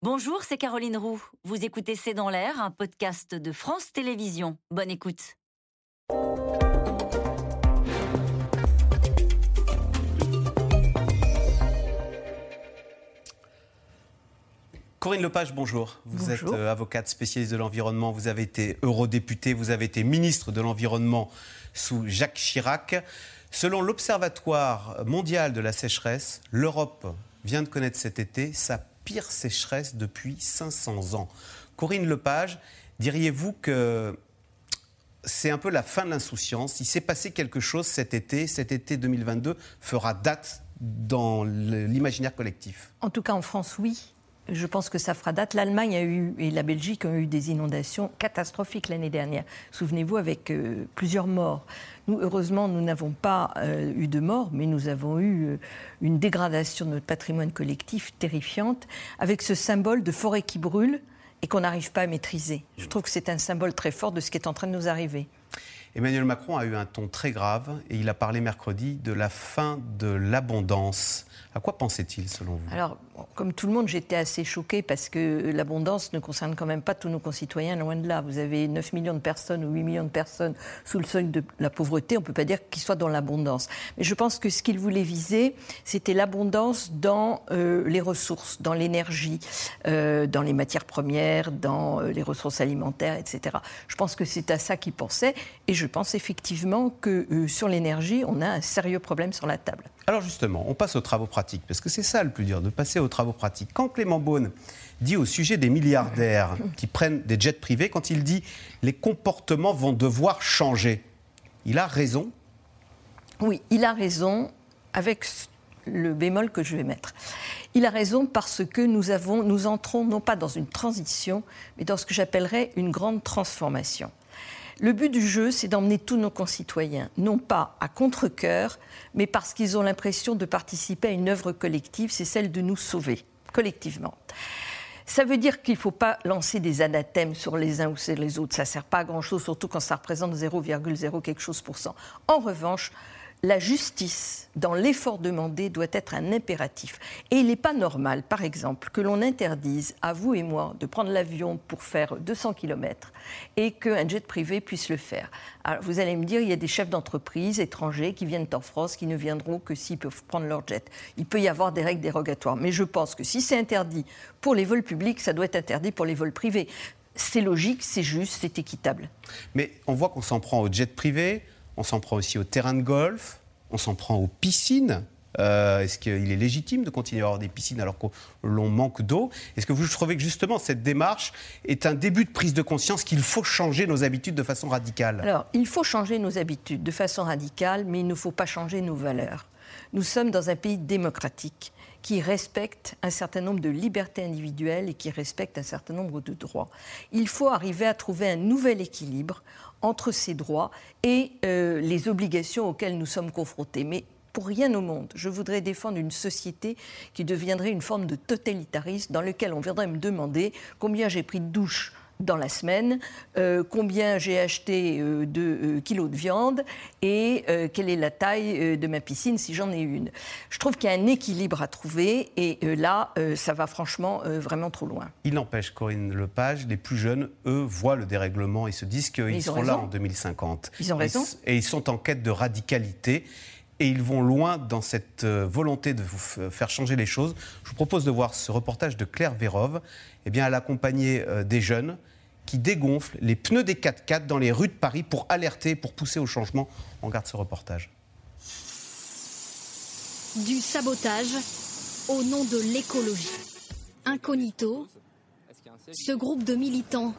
Bonjour, c'est Caroline Roux. Vous écoutez C'est dans l'air, un podcast de France Télévisions. Bonne écoute. Corinne Lepage, bonjour. Vous êtes euh, avocate spécialiste de l'environnement. Vous avez été eurodéputée, vous avez été ministre de l'Environnement sous Jacques Chirac. Selon l'Observatoire mondial de la sécheresse, l'Europe vient de connaître cet été sa pire sécheresse depuis 500 ans. Corinne Lepage, diriez-vous que c'est un peu la fin de l'insouciance? Il s'est passé quelque chose cet été. Cet été 2022 fera date dans l'imaginaire collectif. En tout cas, en France, oui. Je pense que ça fera date. L'Allemagne a eu et la Belgique ont eu des inondations catastrophiques l'année dernière. Souvenez-vous, avec euh, plusieurs morts. Nous, heureusement, nous n'avons pas euh, eu de morts, mais nous avons eu euh, une dégradation de notre patrimoine collectif terrifiante, avec ce symbole de forêt qui brûle et qu'on n'arrive pas à maîtriser. Je trouve que c'est un symbole très fort de ce qui est en train de nous arriver. Emmanuel Macron a eu un ton très grave et il a parlé mercredi de la fin de l'abondance. À quoi pensait-il selon vous? Alors, comme tout le monde, j'étais assez choquée parce que l'abondance ne concerne quand même pas tous nos concitoyens, loin de là. Vous avez 9 millions de personnes ou 8 millions de personnes sous le seuil de la pauvreté, on ne peut pas dire qu'ils soient dans l'abondance. Mais je pense que ce qu'il voulait viser, c'était l'abondance dans euh, les ressources, dans l'énergie, euh, dans les matières premières, dans euh, les ressources alimentaires, etc. Je pense que c'est à ça qu'il pensait et je pense effectivement que sur l'énergie, on a un sérieux problème sur la table. Alors justement, on passe aux travaux pratiques, parce que c'est ça le plus dur, de passer aux travaux pratiques. Quand Clément Beaune dit au sujet des milliardaires qui prennent des jets privés, quand il dit les comportements vont devoir changer, il a raison? Oui, il a raison, avec le bémol que je vais mettre. Il a raison parce que nous, nous entrons non pas dans une transition, mais dans ce que j'appellerais une grande transformation. Le but du jeu, c'est d'emmener tous nos concitoyens, non pas à contre-coeur, mais parce qu'ils ont l'impression de participer à une œuvre collective, c'est celle de nous sauver, collectivement. Ça veut dire qu'il ne faut pas lancer des anathèmes sur les uns ou sur les autres. Ça ne sert pas à grand-chose, surtout quand ça représente 0,0 quelque chose pour cent. En revanche, la justice, dans l'effort demandé, doit être un impératif. Et il n'est pas normal, par exemple, que l'on interdise à vous et moi de prendre l'avion pour faire 200 km et qu'un jet privé puisse le faire. Vous allez me dire, il y a des chefs d'entreprise étrangers qui viennent en France qui ne viendront que s'ils peuvent prendre leur jet. Il peut y avoir des règles dérogatoires. Mais je pense que si c'est interdit pour les vols publics, ça doit être interdit pour les vols privés. C'est logique, c'est juste, c'est équitable. Mais on voit qu'on s'en prend au jet privé on s'en prend aussi au terrain de golf, on s'en prend aux piscines. Euh, est-ce qu'il est légitime de continuer à avoir des piscines alors que l'on manque d'eau? Est-ce que vous trouvez que justement cette démarche est un début de prise de conscience qu'il faut changer nos habitudes de façon radicale? Alors, il faut changer nos habitudes de façon radicale, mais il ne faut pas changer nos valeurs. Nous sommes dans un pays démocratique qui respecte un certain nombre de libertés individuelles et qui respecte un certain nombre de droits. Il faut arriver à trouver un nouvel équilibre entre ces droits et euh, les obligations auxquelles nous sommes confrontés. Mais pour rien au monde, je voudrais défendre une société qui deviendrait une forme de totalitarisme dans lequel on viendrait me demander combien j'ai pris de douche dans la semaine, euh, combien j'ai acheté euh, de euh, kilos de viande et quelle est la taille de ma piscine si j'en ai une. Je trouve qu'il y a un équilibre à trouver et là, ça va franchement vraiment trop loin. Il n'empêche, Corinne Lepage, les plus jeunes, eux, voient le dérèglement et se disent qu'ils seront là en 2050. Ils ont raison. Et, ils sont en quête de radicalité et ils vont loin dans cette volonté de vous faire changer les choses. Je vous propose de voir ce reportage de Claire Vérov. Eh bien, elle accompagnait des jeunes qui dégonfle les pneus des 4x4 dans les rues de Paris pour alerter, pour pousser au changement. On regarde ce reportage. Du sabotage au nom de l'écologie. Incognito, ce groupe de militants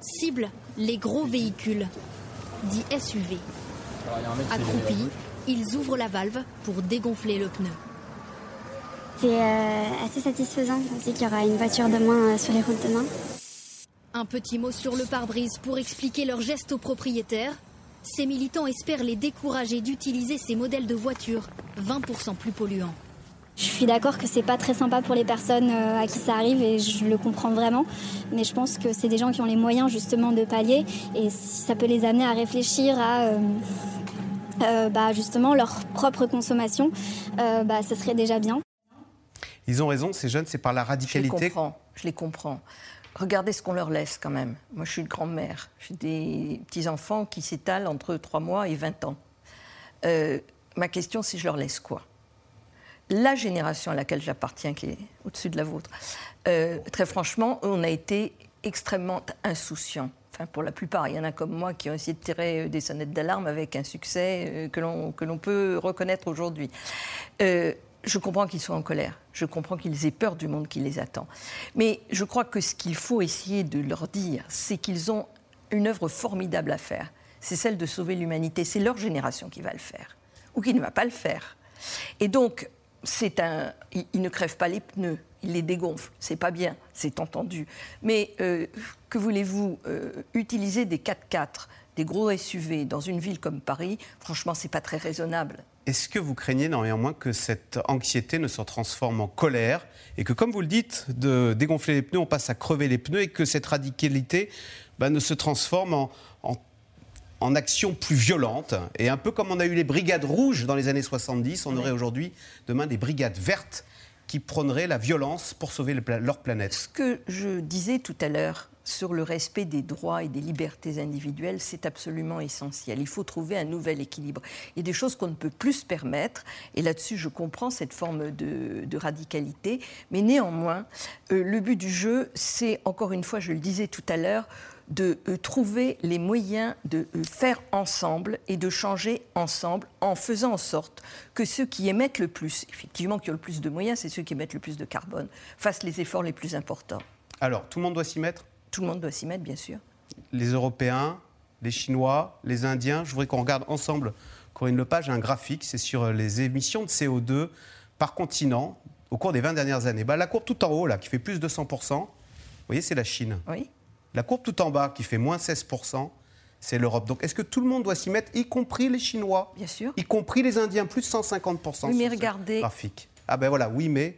cible les gros véhicules, dits SUV. Accroupis, ils ouvrent la valve pour dégonfler le pneu. C'est euh, assez satisfaisant. On sait qu'il y aura une voiture de moins euh, sur les routes demain. Un petit mot sur le pare-brise pour expliquer leurs gestes aux propriétaires. Ces militants espèrent les décourager d'utiliser ces modèles de voitures 20% plus polluants. Je suis d'accord que c'est pas très sympa pour les personnes euh, à qui ça arrive et je le comprends vraiment. Mais je pense que c'est des gens qui ont les moyens justement de pallier et si ça peut les amener à réfléchir à euh, euh, bah, justement leur propre consommation, bah, ce serait déjà bien. Ils ont raison, ces jeunes, c'est par la radicalité. Je les comprends, je les comprends. Regardez ce qu'on leur laisse quand même. Moi, je suis une grand-mère. J'ai des petits-enfants qui s'étalent entre 3 mois et 20 ans. Euh, ma question, c'est je leur laisse quoi? La génération à laquelle j'appartiens, qui est au-dessus de la vôtre, euh, très franchement, on a été extrêmement insouciants. Pour la plupart, il y en a comme moi qui ont essayé de tirer euh, des sonnettes d'alarme avec un succès que l'on peut reconnaître aujourd'hui. je comprends qu'ils soient en colère. Je comprends qu'ils aient peur du monde qui les attend. Mais je crois que ce qu'il faut essayer de leur dire, c'est qu'ils ont une œuvre formidable à faire. C'est celle de sauver l'humanité. C'est leur génération qui va le faire, ou qui ne va pas le faire. Et donc, c'est un, ils ne crèvent pas les pneus, ils les dégonflent. C'est pas bien, c'est entendu. Mais euh, que voulez-vous euh, utiliser des 4x4, des gros SUV dans une ville comme Paris Franchement, c'est pas très raisonnable. Est-ce que vous craignez néanmoins que cette anxiété ne se transforme en colère et que, comme vous le dites, de dégonfler les pneus, on passe à crever les pneus et que cette radicalité bah, ne se transforme en, action plus violente Et un peu comme on a eu les brigades rouges dans les années 70, on aurait aujourd'hui, demain, des brigades vertes qui prôneraient la violence pour sauver leur planète. Ce que je disais tout à l'heure, sur le respect des droits et des libertés individuelles, c'est absolument essentiel. Il faut trouver un nouvel équilibre. Il y a des choses qu'on ne peut plus se permettre, et là-dessus, je comprends cette forme de, radicalité, mais néanmoins, euh, le but du jeu, c'est, encore une fois, je le disais tout à l'heure, de euh, trouver les moyens de euh, faire ensemble et de changer ensemble en faisant en sorte que ceux qui émettent le plus, effectivement qui ont le plus de moyens, c'est ceux qui émettent le plus de carbone, fassent les efforts les plus importants. Alors, tout le monde doit s'y mettre? Tout le monde doit s'y mettre, bien sûr. Les Européens, les Chinois, les Indiens, je voudrais qu'on regarde ensemble, Corinne Lepage, un graphique, c'est sur les émissions de CO2 par continent au cours des 20 dernières années. Bah, la courbe tout en haut, là, qui fait plus de 100%, vous voyez, c'est la Chine. Oui. La courbe tout en bas, qui fait moins 16%, c'est l'Europe. Donc est-ce que tout le monde doit s'y mettre, y compris les Chinois Bien sûr. Y compris les Indiens, plus 150% oui, mais regardez... graphique. Ah ben voilà, oui, mais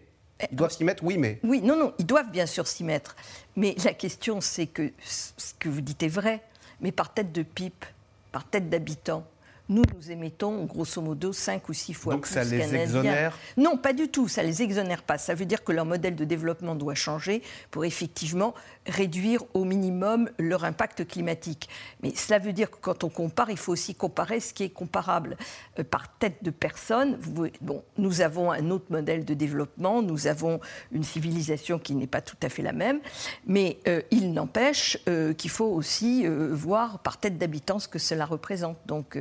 ils doivent s'y mettre, oui, mais. Oui, non, non, ils doivent bien sûr s'y mettre. Mais la question, c'est que ce que vous dites est vrai, mais par tête de pipe, par tête d'habitant, nous, nous émettons grosso modo 5 ou 6 fois Donc plus ça les exonère? Non, pas du tout, ça les exonère pas. Ça veut dire que leur modèle de développement doit changer pour effectivement réduire au minimum leur impact climatique. Mais cela veut dire que quand on compare, il faut aussi comparer ce qui est comparable. Euh, par tête de personne, bon, nous avons un autre modèle de développement, nous avons une civilisation qui n'est pas tout à fait la même, mais euh, il n'empêche euh, qu'il faut aussi voir par tête d'habitant ce que cela représente. Donc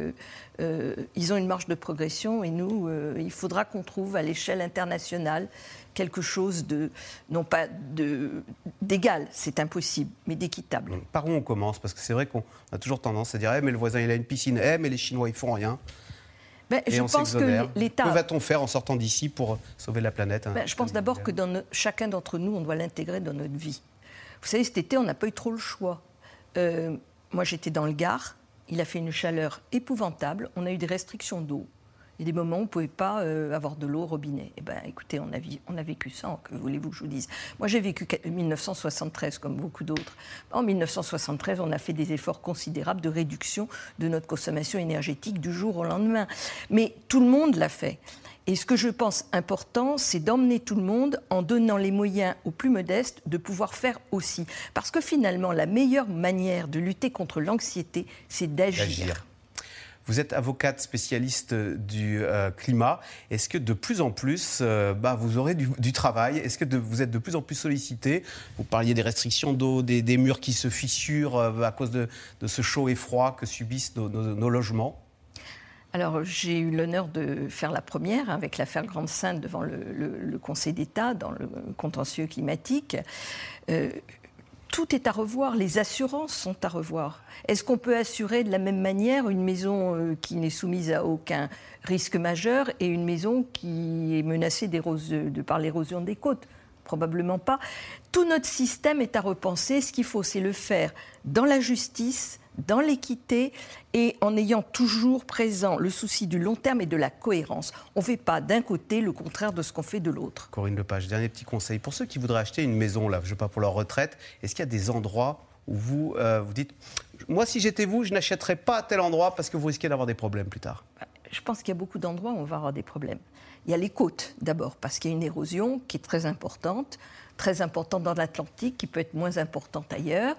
euh, ils ont une marge de progression et nous, euh, il faudra qu'on trouve à l'échelle internationale quelque chose de, non pas d'égal, c'est impossible, mais d'équitable. Par où on commence? Parce que c'est vrai qu'on a toujours tendance à dire eh, mais le voisin il a une piscine, eh, mais les Chinois ils font rien. Ben, je pense que l'État. Que va-t-on faire en sortant d'ici pour sauver la planète hein, ben, Je pense d'abord que dans chacun d'entre nous, on doit l'intégrer dans notre vie. Vous savez, cet été, on n'a pas eu trop le choix. Euh, moi, j'étais dans le Gard il a fait une chaleur épouvantable. On a eu des restrictions d'eau. Il y a des moments où on ne pouvait pas euh, avoir de l'eau au robinet. Eh bien, écoutez, on a, on a vécu ça, que voulez-vous que je vous dise? Moi, j'ai vécu 1973, comme beaucoup d'autres. En 1973, on a fait des efforts considérables de réduction de notre consommation énergétique du jour au lendemain. Mais tout le monde l'a fait. Et ce que je pense important, c'est d'emmener tout le monde en donnant les moyens aux plus modestes de pouvoir faire aussi. Parce que finalement, la meilleure manière de lutter contre l'anxiété, c'est d'agir. Vous êtes avocate spécialiste du euh, climat. Est-ce que de plus en plus, euh, bah, vous aurez du, travail? Est-ce que vous êtes de plus en plus sollicité? Vous parliez des restrictions d'eau, des, murs qui se fissurent euh, à cause de, ce chaud et froid que subissent nos logements alors, j'ai eu l'honneur de faire la première avec l'affaire Grande Sainte devant le, Conseil d'État dans le contentieux climatique. Euh, tout est à revoir, les assurances sont à revoir. Est-ce qu'on peut assurer de la même manière une maison euh, qui n'est soumise à aucun risque majeur et une maison qui est menacée par l'érosion des côtes? Probablement pas. Tout notre système est à repenser. Ce qu'il faut, c'est le faire dans la justice, dans l'équité et en ayant toujours présent le souci du long terme et de la cohérence. On ne fait pas d'un côté le contraire de ce qu'on fait de l'autre. Corinne Lepage, dernier petit conseil. Pour ceux qui voudraient acheter une maison, là, je ne sais pas, pour leur retraite, est-ce qu'il y a des endroits où vous euh, vous dites, moi si j'étais vous, je n'achèterais pas à tel endroit parce que vous risquez d'avoir des problèmes plus tard? Bah, je pense qu'il y a beaucoup d'endroits où on va avoir des problèmes. Il y a les côtes d'abord, parce qu'il y a une érosion qui est très importante, très importante dans l'Atlantique, qui peut être moins importante ailleurs.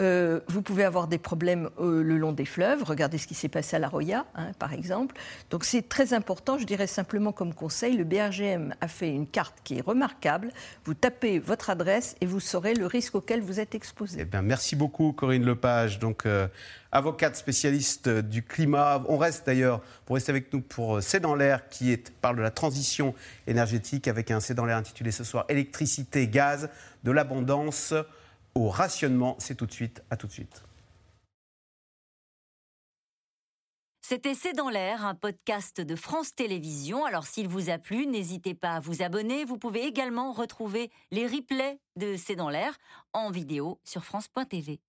Euh, vous pouvez avoir des problèmes euh, le long des fleuves. Regardez ce qui s'est passé à la Roya, hein, par exemple. Donc c'est très important. Je dirais simplement comme conseil, le BRGM a fait une carte qui est remarquable. Vous tapez votre adresse et vous saurez le risque auquel vous êtes exposé. Eh bien, merci beaucoup, Corinne Lepage. Donc, euh, avocate spécialiste du climat. On reste d'ailleurs, pour rester avec nous pour C'est dans l'air, qui parle de la transition énergétique avec un C'est dans l'air intitulé ce soir Électricité, gaz, de l'abondance au rationnement. C'est tout de suite, à tout de suite. C'était C'est dans l'air, un podcast de France Télévisions. Alors s'il vous a plu, n'hésitez pas à vous abonner. Vous pouvez également retrouver les replays de C'est dans l'air en vidéo sur France.tv.